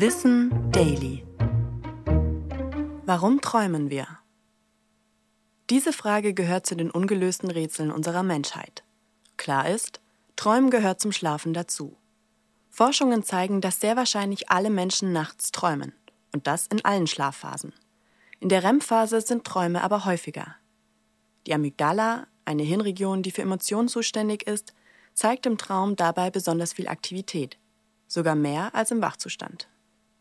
Wissen Daily. Warum träumen wir? Diese Frage gehört zu den ungelösten Rätseln unserer Menschheit. Klar ist, Träumen gehört zum Schlafen dazu. Forschungen zeigen, dass sehr wahrscheinlich alle Menschen nachts träumen. Und das in allen Schlafphasen. In der REM-Phase sind Träume aber häufiger. Die Amygdala, eine Hirnregion, die für Emotionen zuständig ist, zeigt im Traum dabei besonders viel Aktivität, sogar mehr als im Wachzustand.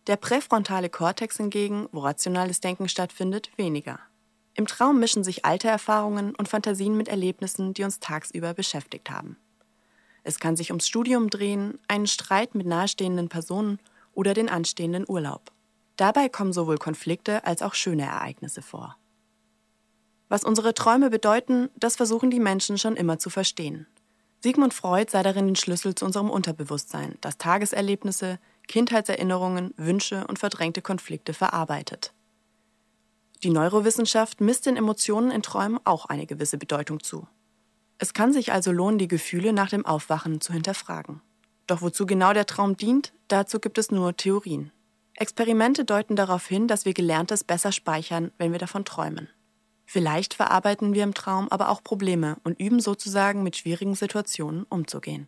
Der präfrontale Kortex hingegen, wo rationales Denken stattfindet, weniger. Im Traum mischen sich alte Erfahrungen und Fantasien mit Erlebnissen, die uns tagsüber beschäftigt haben. Es kann sich ums Studium drehen, einen Streit mit nahestehenden Personen oder den anstehenden Urlaub. Dabei kommen sowohl Konflikte als auch schöne Ereignisse vor. Was unsere Träume bedeuten, das versuchen die Menschen schon immer zu verstehen. Sigmund Freud sah darin den Schlüssel zu unserem Unterbewusstsein, das Tageserlebnisse, Kindheitserinnerungen, Wünsche und verdrängte Konflikte verarbeitet. Die Neurowissenschaft misst den Emotionen in Träumen auch eine gewisse Bedeutung zu. Es kann sich also lohnen, die Gefühle nach dem Aufwachen zu hinterfragen. Doch wozu genau der Traum dient, dazu gibt es nur Theorien. Experimente deuten darauf hin, dass wir Gelerntes besser speichern, wenn wir davon träumen. Vielleicht verarbeiten wir im Traum aber auch Probleme und üben sozusagen mit schwierigen Situationen umzugehen.